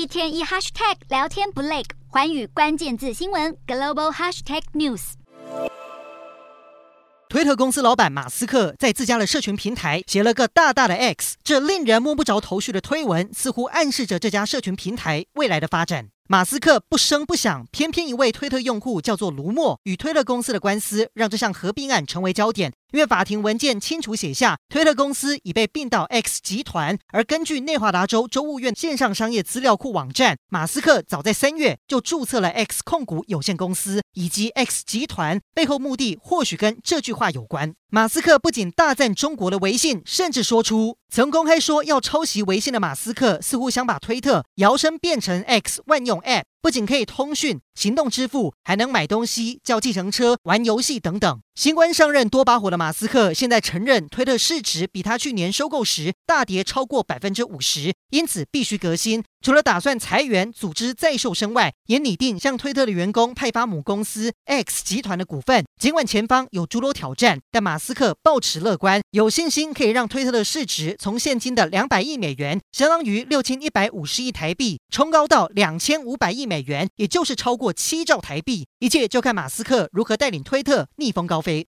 一天一 hashtag 聊天不累，环宇关键字新闻 global hashtag news。推特公司老板马斯克在自家的社群平台写了个大大的 X，这令人摸不着头绪的推文，似乎暗示着这家社群平台未来的发展。马斯克不声不响，偏偏一位推特用户叫做卢默，与推特公司的官司让这项合并案成为焦点。因为法庭文件清楚写下，推特公司已被并到 X 集团。而根据内华达州州务院线上商业资料库网站，马斯克早在三月就注册了 X 控股有限公司以及 X 集团，背后目的或许跟这句话有关。马斯克不仅大赞中国的微信，甚至说出曾公开说要抄袭微信的马斯克，似乎想把推特摇身变成 X 万用 at 不仅可以通讯、行动支付，还能买东西、叫计程车、玩游戏等等。新官上任多把火的马斯克，现在承认推特市值比他去年收购时大跌超过百分之五十，因此必须革新。除了打算裁员、组织再瘦身外，也拟定向推特的员工派发母公司 X 集团的股份。尽管前方有诸多挑战，但马斯克抱持乐观，有信心可以让推特的市值从现今的两百亿美元，相当于六千一百五十亿台币，冲高到两千五百亿美元，也就是超过七兆台币。一切就看马斯克如何带领推特逆风高飞。